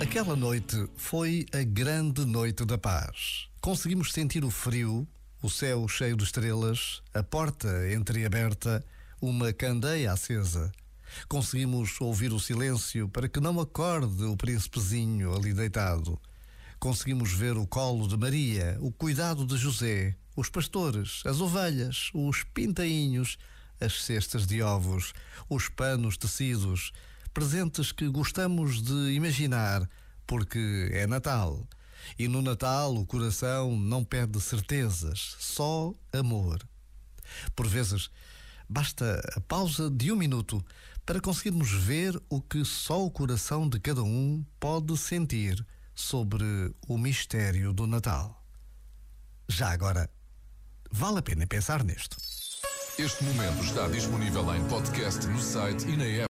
Aquela noite foi a grande noite da paz. Conseguimos sentir o frio, o céu cheio de estrelas, a porta entreaberta, uma candeia acesa. Conseguimos ouvir o silêncio para que não acorde o príncipezinho ali deitado. Conseguimos ver o colo de Maria, o cuidado de José, os pastores, as ovelhas, os pintainhos, as cestas de ovos, os panos tecidos, presentes que gostamos de imaginar, porque é Natal. E no Natal o coração não pede certezas, só amor. Por vezes, basta a pausa de um minuto para conseguirmos ver o que só o coração de cada um pode sentir sobre o mistério do Natal. Já agora, vale a pena pensar nisto. Este momento está disponível em podcast no site e na app.